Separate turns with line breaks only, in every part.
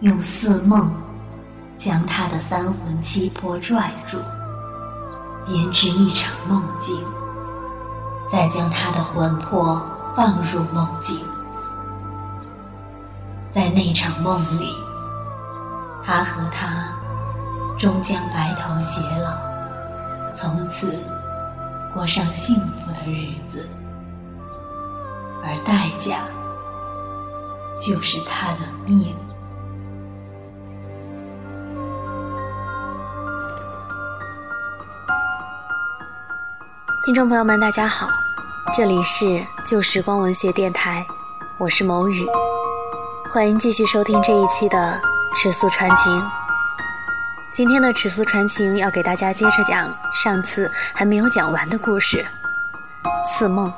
用似梦将他的三魂七魄拽住，编织一场梦境，再将他的魂魄放入梦境。在那场梦里，他和她终将白头偕老，从此过上幸福的日子，而代价就是他的命。
听众朋友们，大家好，这里是旧时光文学电台，我是某雨。欢迎继续收听这一期的《尺素传情》。今天的《尺素传情》要给大家接着讲上次还没有讲完的故事——似梦。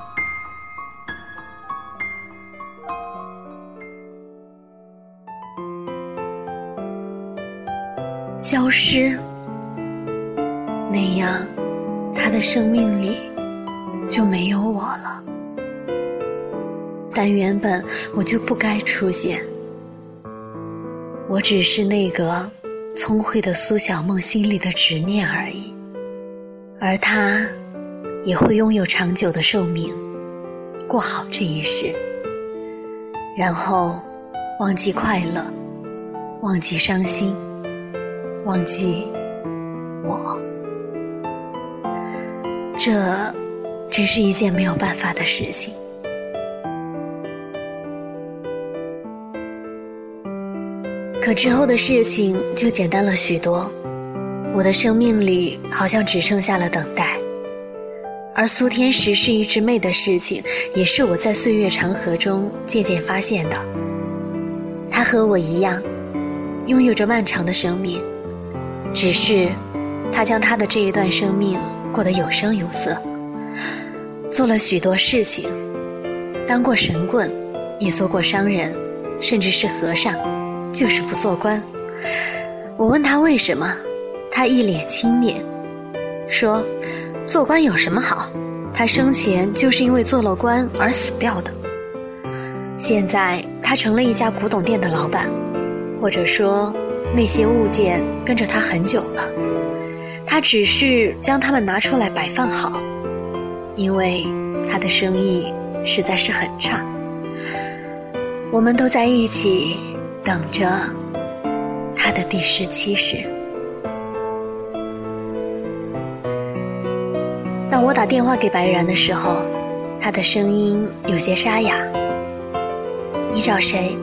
消失，他的生命里就没有我了。但原本我就不该出现，我只是那个聪慧的苏小梦心里的执念而已，而他也会拥有长久的寿命，过好这一世，然后忘记快乐，忘记伤心，忘记我，这真是一件没有办法的事情。可之后的事情就简单了许多，我的生命里好像只剩下了等待。而苏天石是一只妹的事情，也是我在岁月长河中渐渐发现的。他和我一样，拥有着漫长的生命，只是他将他的这一段生命过得有声有色，做了许多事情，当过神棍，也做过商人，甚至是和尚。就是不做官。我问他为什么，他一脸轻蔑，说：“做官有什么好？他生前就是因为做了官而死掉的。现在他成了一家古董店的老板，或者说那些物件跟着他很久了，他只是将它们拿出来摆放好，因为他的生意实在是很差。我们都在一起。”等着他的第十七世。当我打电话给白然的时候，他的声音有些沙哑。你找谁？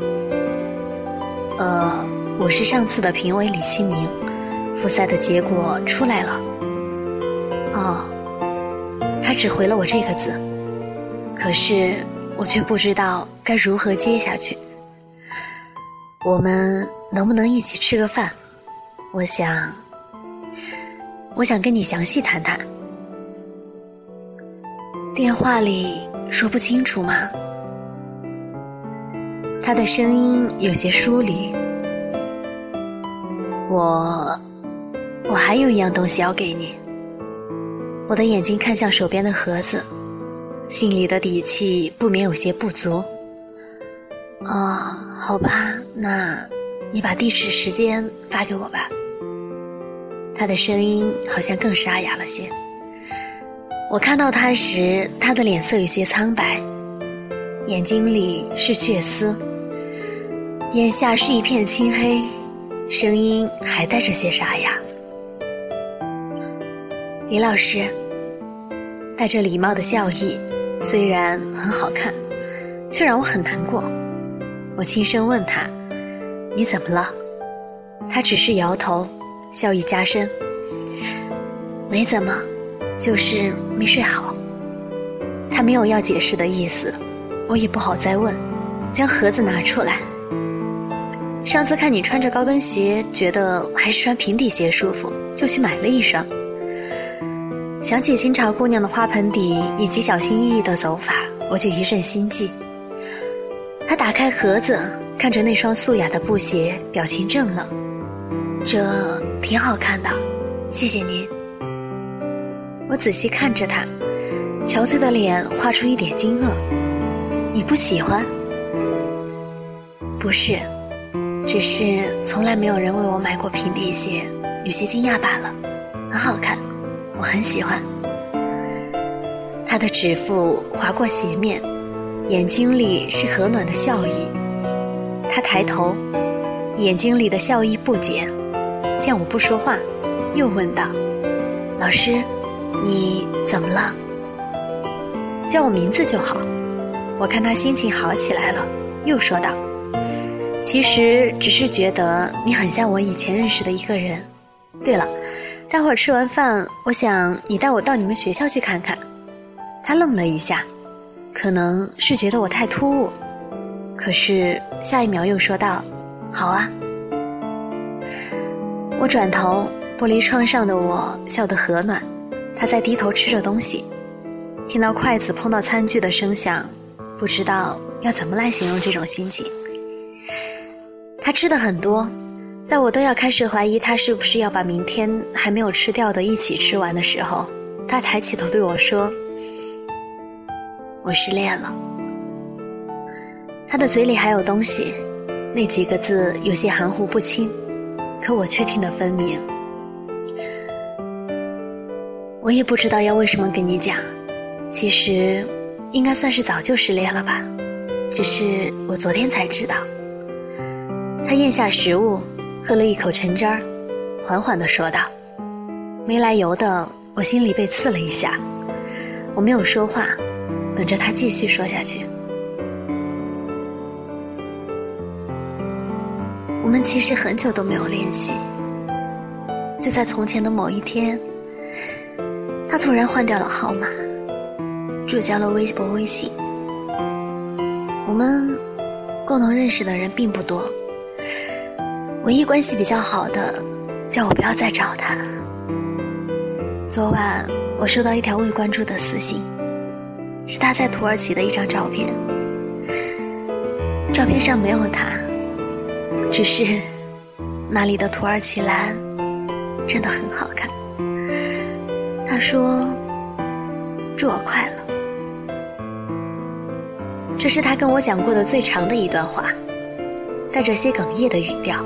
呃，我是上次的评委李清明，复赛的结果出来了。哦，他只回了我这个字，可是我却不知道该如何接下去。我们能不能一起吃个饭？我想，我想跟你详细谈谈。电话里说不清楚吗？他的声音有些疏离。我，我还有一样东西要给你。我的眼睛看向手边的盒子，心里的底气不免有些不足。哦，好吧，那，你把地址、时间发给我吧。他的声音好像更沙哑了些。我看到他时，他的脸色有些苍白，眼睛里是血丝，眼下是一片青黑，声音还带着些沙哑。李老师，带着礼貌的笑意，虽然很好看，却让我很难过。我轻声问他：“你怎么了？”他只是摇头，笑意加深：“没怎么，就是没睡好。”他没有要解释的意思，我也不好再问，将盒子拿出来。上次看你穿着高跟鞋，觉得还是穿平底鞋舒服，就去买了一双。想起清朝姑娘的花盆底以及小心翼翼的走法，我就一阵心悸。他打开盒子，看着那双素雅的布鞋，表情怔了。这挺好看的，谢谢您。我仔细看着他，憔悴的脸画出一点惊愕。你不喜欢？不是，只是从来没有人为我买过平底鞋，有些惊讶罢了。很好看，我很喜欢。他的指腹划过鞋面，眼睛里是和暖的笑意。他抬头，眼睛里的笑意不减。见我不说话，又问道：“老师，你怎么了？叫我名字就好。”我看他心情好起来了，又说道。其实只是觉得你很像我以前认识的一个人。对了，待会儿吃完饭，我想你带我到你们学校去看看。他愣了一下，可能是觉得我太突兀，可是下一秒又说道：“好啊。”我转头，玻璃窗上的我笑得和暖。他在低头吃着东西，听到筷子碰到餐具的声响，不知道要怎么来形容这种心情。他吃的很多，在我都要开始怀疑他是不是要把明天还没有吃掉的一起吃完的时候，他抬起头对我说：“我失恋了。”他的嘴里还有东西，那几个字有些含糊不清，可我却听得分明。我也不知道要为什么跟你讲，其实应该算是早就失恋了吧，只是我昨天才知道。他咽下食物，喝了一口橙汁儿，缓缓地说道：“没来由的，我心里被刺了一下。我没有说话，等着他继续说下去。我们其实很久都没有联系。就在从前的某一天，他突然换掉了号码，注销了微博、微信。我们共同认识的人并不多。”唯一关系比较好的，叫我不要再找他。昨晚我收到一条未关注的私信，是他在土耳其的一张照片。照片上没有他，只是那里的土耳其蓝真的很好看。他说：“祝我快乐。”这是他跟我讲过的最长的一段话，带着些哽咽的语调。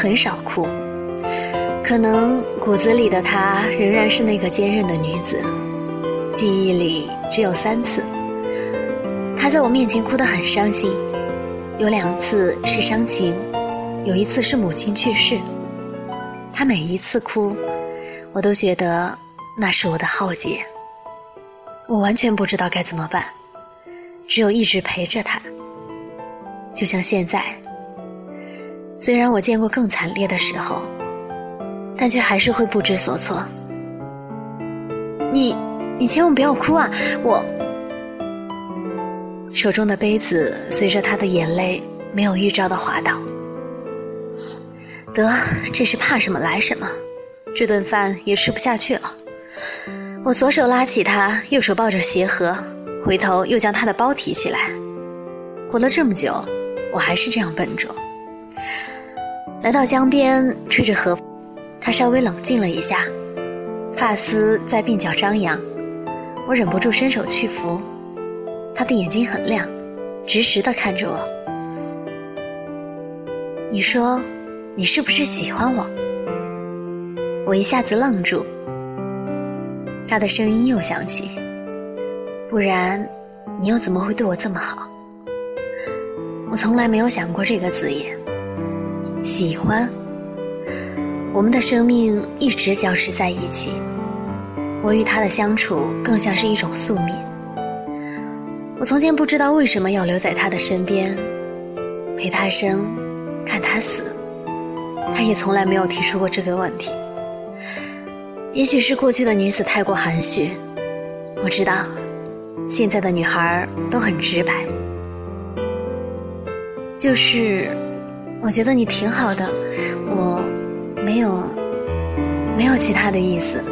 很少哭，可能骨子里的她仍然是那个坚韧的女子。记忆里只有三次，她在我面前哭得很伤心，有两次是伤情，有一次是母亲去世。她每一次哭，我都觉得那是我的浩劫。我完全不知道该怎么办，只有一直陪着她。就像现在，虽然我见过更惨烈的时候，但却还是会不知所措。你，你千万不要哭啊！我手中的杯子随着他的眼泪没有预兆的滑倒。得，这是怕什么来什么，这顿饭也吃不下去了。我左手拉起他，右手抱着鞋盒，回头又将他的包提起来。活了这么久。我还是这样笨拙。来到江边，吹着河，他稍微冷静了一下，发丝在鬓角张扬。我忍不住伸手去扶，他的眼睛很亮，直直的看着我。你说，你是不是喜欢我？我一下子愣住，他的声音又响起，不然，你又怎么会对我这么好？我从来没有想过这个字眼，喜欢。我们的生命一直交织在一起，我与他的相处更像是一种宿命。我从前不知道为什么要留在他的身边，陪他生，看他死。他也从来没有提出过这个问题。也许是过去的女子太过含蓄，我知道，现在的女孩都很直白。就是，我觉得你挺好的，我没有没有其他的意思，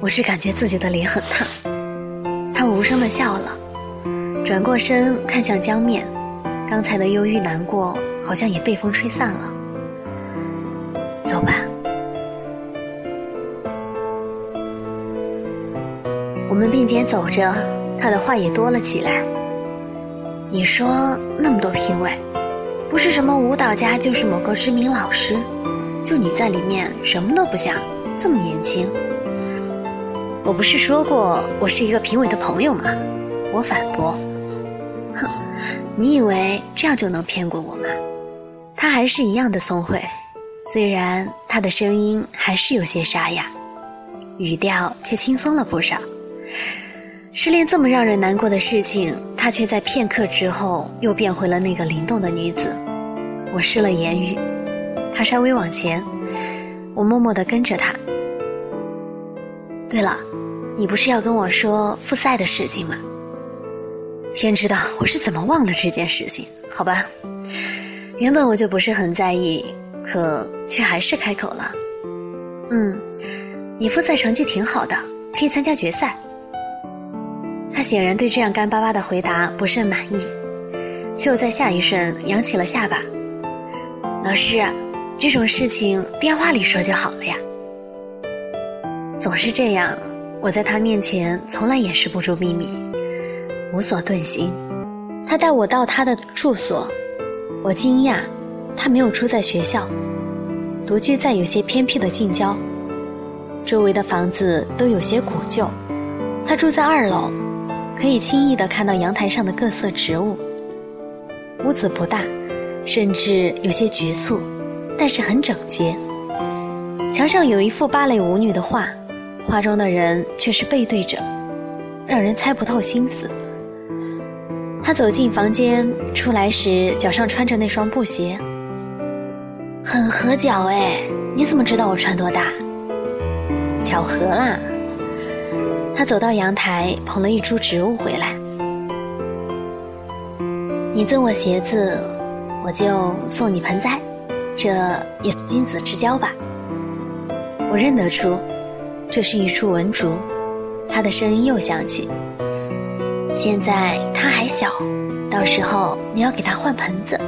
我只感觉自己的脸很烫。他无声的笑了，转过身看向江面，刚才的忧郁难过好像也被风吹散了。走吧，我们并肩走着，他的话也多了起来。你说那么多评委，不是什么舞蹈家，就是某个知名老师，就你在里面什么都不像，这么年轻。我不是说过我是一个评委的朋友吗？我反驳。哼，你以为这样就能骗过我吗？他还是一样的聪慧，虽然他的声音还是有些沙哑，语调却轻松了不少。失恋这么让人难过的事情，她却在片刻之后又变回了那个灵动的女子。我失了言语，她稍微往前，我默默地跟着她。对了，你不是要跟我说复赛的事情吗？天知道我是怎么忘了这件事情？好吧，原本我就不是很在意，可却还是开口了。嗯，你复赛成绩挺好的，可以参加决赛。他显然对这样干巴巴的回答不甚满意，却又在下一瞬扬起了下巴。老师，这种事情电话里说就好了呀。总是这样，我在他面前从来掩饰不住秘密，无所遁形。他带我到他的住所，我惊讶，他没有住在学校，独居在有些偏僻的近郊，周围的房子都有些古旧，他住在二楼。可以轻易地看到阳台上的各色植物。屋子不大，甚至有些局促，但是很整洁。墙上有一幅芭蕾舞女的画，画中的人却是背对着，让人猜不透心思。他走进房间，出来时脚上穿着那双布鞋，很合脚哎！你怎么知道我穿多大？巧合啦。他走到阳台，捧了一株植物回来。你赠我鞋子，我就送你盆栽，这也君子之交吧。我认得出，这是一株文竹。他的声音又响起。现在他还小，到时候你要给他换盆子。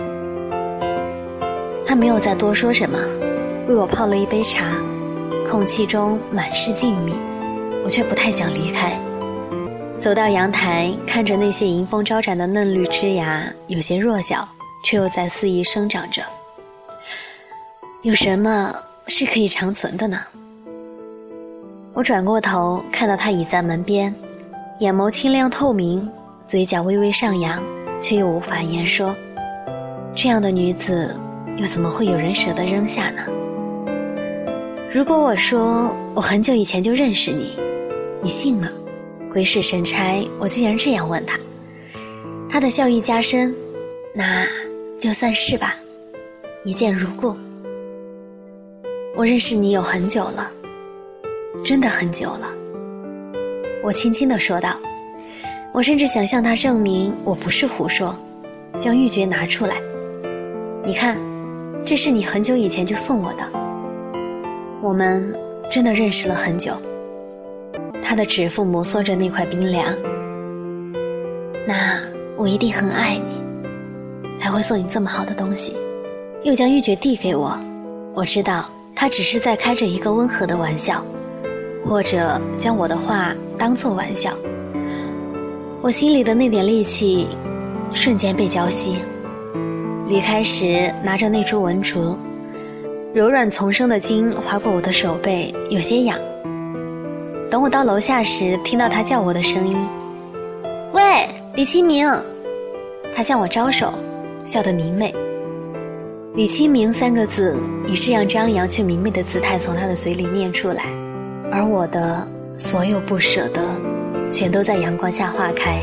他没有再多说什么，为我泡了一杯茶，空气中满是静谧。我却不太想离开，走到阳台，看着那些迎风招展的嫩绿枝芽，有些弱小，却又在肆意生长着。有什么是可以长存的呢？我转过头，看到她倚在门边，眼眸清亮透明，嘴角微微上扬，却又无法言说。这样的女子，又怎么会有人舍得扔下呢？如果我说我很久以前就认识你。你信吗？鬼使神差，我竟然这样问他。他的笑意加深，那就算是吧，一见如故。我认识你有很久了，真的很久了。我轻轻地说道。我甚至想向他证明我不是胡说，将玉珏拿出来。你看，这是你很久以前就送我的。我们真的认识了很久。他的指腹摩挲着那块冰凉，那我一定很爱你，才会送你这么好的东西，又将玉珏递给我。我知道他只是在开着一个温和的玩笑，或者将我的话当作玩笑。我心里的那点戾气瞬间被浇熄。离开时拿着那株文竹，柔软丛生的茎划过我的手背，有些痒。等我到楼下时，听到他叫我的声音：“喂，李清明。”他向我招手，笑得明媚。李清明三个字以这样张扬却明媚的姿态从他的嘴里念出来，而我的所有不舍得，全都在阳光下化开，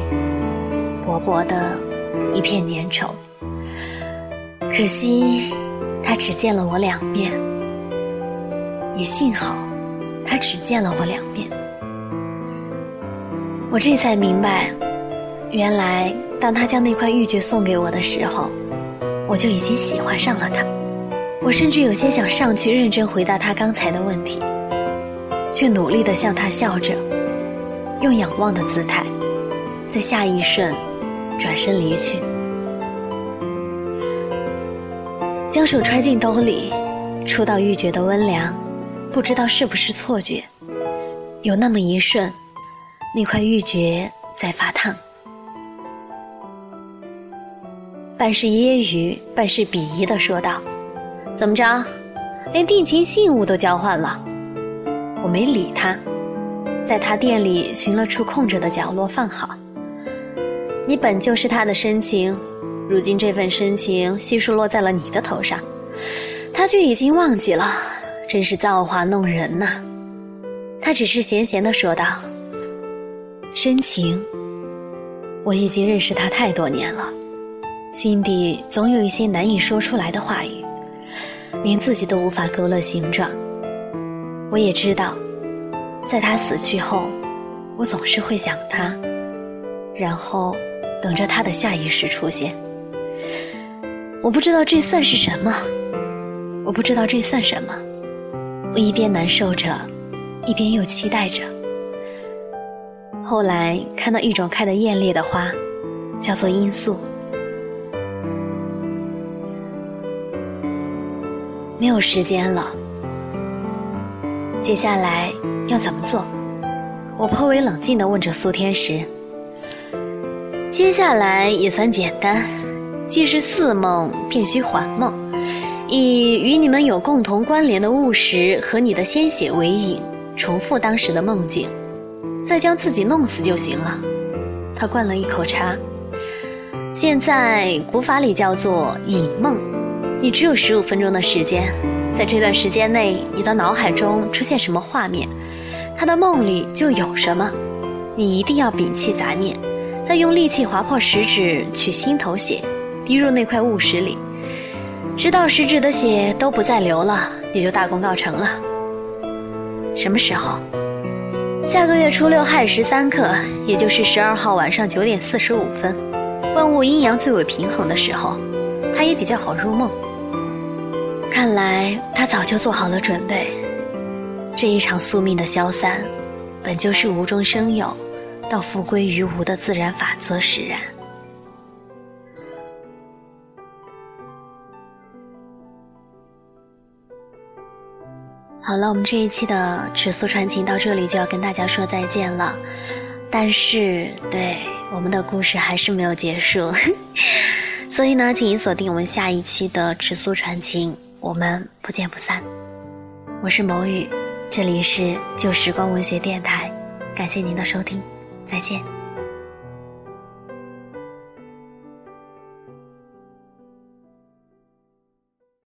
薄薄的一片粘稠。可惜，他只见了我两面，也幸好。他只见了我两面，我这才明白，原来当他将那块玉珏送给我的时候，我就已经喜欢上了他。我甚至有些想上去认真回答他刚才的问题，却努力地向他笑着，用仰望的姿态，在下一瞬转身离去，将手揣进兜里，触到玉珏的温凉。不知道是不是错觉，有那么一瞬，那块玉珏在发烫。半是揶揄，半是鄙夷的说道：“怎么着，连定情信物都交换了？”我没理他，在他店里寻了处空着的角落放好。你本就是他的深情，如今这份深情悉数落在了你的头上，他却已经忘记了，真是造化弄人呐！他只是闲闲的说道：“深情，我已经认识他太多年了。”心底总有一些难以说出来的话语，连自己都无法勾勒形状。我也知道，在他死去后，我总是会想他，然后等着他的下意识出现。我不知道这算是什么，我不知道这算什么。我一边难受着，一边又期待着。后来看到一种开得艳丽的花，叫做罂粟。没有时间了，接下来要怎么做？我颇为冷静地问着苏天石。接下来也算简单，既是似梦，便须还梦，以与你们有共同关联的物实和你的鲜血为引，重复当时的梦境，再将自己弄死就行了。他灌了一口茶。现在古法里叫做引梦。你只有十五分钟的时间，在这段时间内，你的脑海中出现什么画面，他的梦里就有什么。你一定要摒弃杂念，再用力气划破食指，取心头血，滴入那块物石里，直到食指的血都不再流了，你就大功告成了。什么时候？下个月初六亥时三刻，也就是十二号晚上九点四十五分，万物阴阳最为平衡的时候，他也比较好入梦。看来他早就做好了准备。这一场宿命的消散，本就是无中生有，到复归于无的自然法则使然。好了，我们这一期的尺素传情到这里就要跟大家说再见了。但是，对我们的故事还是没有结束，所以呢，请您锁定我们下一期的尺素传情。我们不见不散。我是某雨，这里是旧时光文学电台，感谢您的收听，再见。